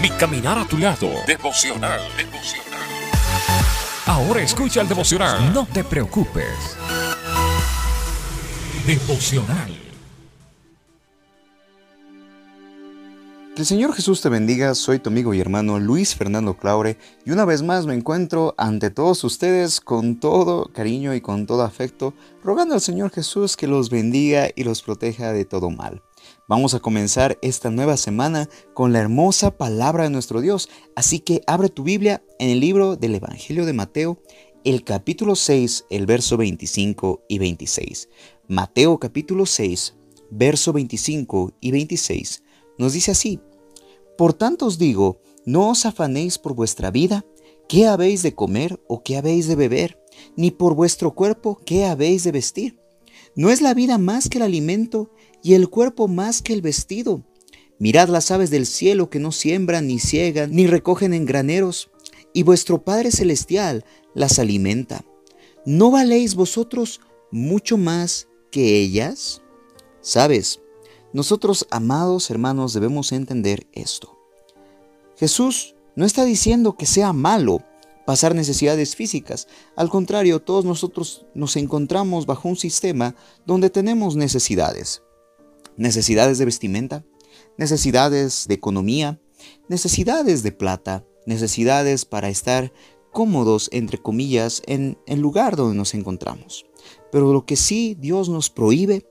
Mi caminar a tu lado. Devocional. Devocional. Ahora escucha el devocional. No te preocupes. Devocional. Que el Señor Jesús te bendiga, soy tu amigo y hermano Luis Fernando Claure y una vez más me encuentro ante todos ustedes con todo cariño y con todo afecto, rogando al Señor Jesús que los bendiga y los proteja de todo mal. Vamos a comenzar esta nueva semana con la hermosa palabra de nuestro Dios, así que abre tu Biblia en el libro del Evangelio de Mateo, el capítulo 6, el verso 25 y 26. Mateo capítulo 6, verso 25 y 26 nos dice así, Por tanto os digo, no os afanéis por vuestra vida, qué habéis de comer o qué habéis de beber, ni por vuestro cuerpo, qué habéis de vestir. ¿No es la vida más que el alimento y el cuerpo más que el vestido? Mirad las aves del cielo que no siembran, ni ciegan, ni recogen en graneros, y vuestro Padre Celestial las alimenta. ¿No valéis vosotros mucho más que ellas? ¿Sabes? Nosotros, amados hermanos, debemos entender esto. Jesús no está diciendo que sea malo pasar necesidades físicas. Al contrario, todos nosotros nos encontramos bajo un sistema donde tenemos necesidades. Necesidades de vestimenta, necesidades de economía, necesidades de plata, necesidades para estar cómodos, entre comillas, en el lugar donde nos encontramos. Pero lo que sí Dios nos prohíbe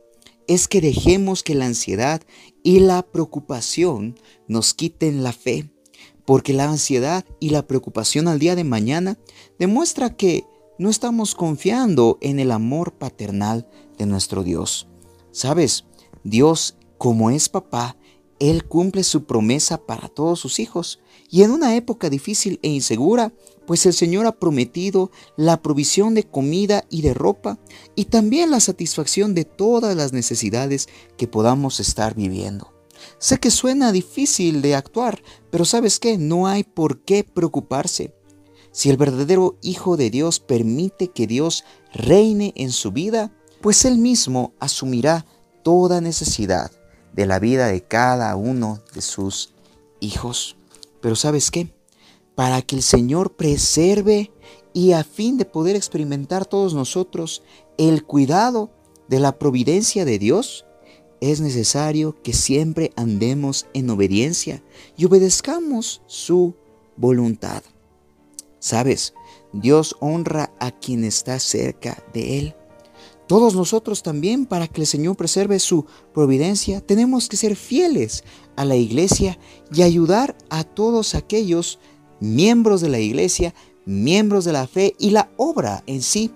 es que dejemos que la ansiedad y la preocupación nos quiten la fe, porque la ansiedad y la preocupación al día de mañana demuestra que no estamos confiando en el amor paternal de nuestro Dios. Sabes, Dios, como es papá, Él cumple su promesa para todos sus hijos. Y en una época difícil e insegura, pues el Señor ha prometido la provisión de comida y de ropa y también la satisfacción de todas las necesidades que podamos estar viviendo. Sé que suena difícil de actuar, pero sabes qué, no hay por qué preocuparse. Si el verdadero Hijo de Dios permite que Dios reine en su vida, pues Él mismo asumirá toda necesidad de la vida de cada uno de sus hijos. Pero sabes qué, para que el Señor preserve y a fin de poder experimentar todos nosotros el cuidado de la providencia de Dios, es necesario que siempre andemos en obediencia y obedezcamos su voluntad. Sabes, Dios honra a quien está cerca de Él. Todos nosotros también, para que el Señor preserve su providencia, tenemos que ser fieles a la iglesia y ayudar a todos aquellos miembros de la iglesia, miembros de la fe y la obra en sí.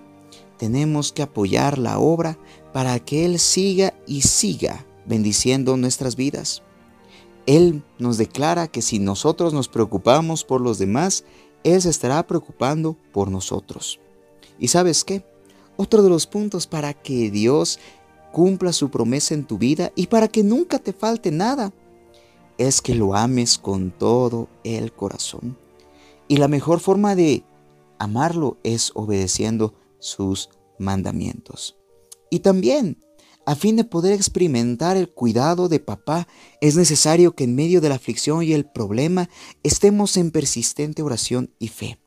Tenemos que apoyar la obra para que Él siga y siga bendiciendo nuestras vidas. Él nos declara que si nosotros nos preocupamos por los demás, Él se estará preocupando por nosotros. ¿Y sabes qué? Otro de los puntos para que Dios cumpla su promesa en tu vida y para que nunca te falte nada es que lo ames con todo el corazón. Y la mejor forma de amarlo es obedeciendo sus mandamientos. Y también, a fin de poder experimentar el cuidado de papá, es necesario que en medio de la aflicción y el problema estemos en persistente oración y fe.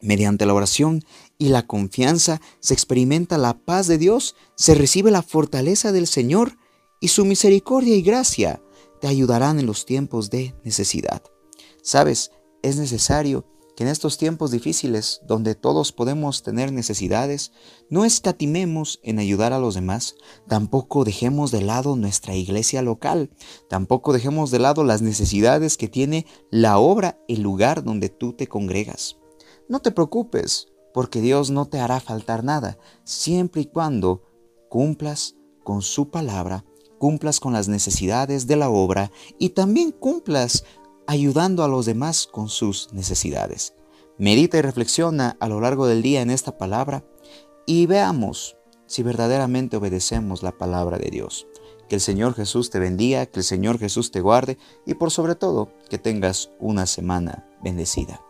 Mediante la oración y la confianza se experimenta la paz de Dios, se recibe la fortaleza del Señor y su misericordia y gracia te ayudarán en los tiempos de necesidad. Sabes, es necesario que en estos tiempos difíciles, donde todos podemos tener necesidades, no escatimemos en ayudar a los demás, tampoco dejemos de lado nuestra iglesia local, tampoco dejemos de lado las necesidades que tiene la obra, el lugar donde tú te congregas. No te preocupes, porque Dios no te hará faltar nada, siempre y cuando cumplas con su palabra, cumplas con las necesidades de la obra y también cumplas ayudando a los demás con sus necesidades. Medita y reflexiona a lo largo del día en esta palabra y veamos si verdaderamente obedecemos la palabra de Dios. Que el Señor Jesús te bendiga, que el Señor Jesús te guarde y por sobre todo que tengas una semana bendecida.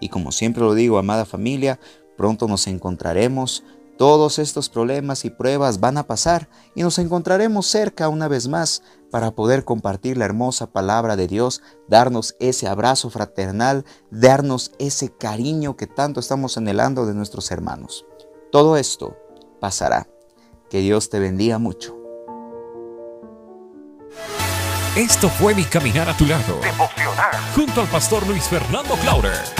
Y como siempre lo digo, amada familia, pronto nos encontraremos Todos estos problemas y pruebas van a pasar y nos encontraremos cerca una vez más para poder compartir la hermosa palabra de Dios, darnos ese abrazo fraternal, darnos ese cariño que tanto estamos anhelando de nuestros hermanos. Todo esto pasará. Que Dios te bendiga mucho. Esto fue mi caminar a tu lado. Junto al pastor Luis Fernando Clauder.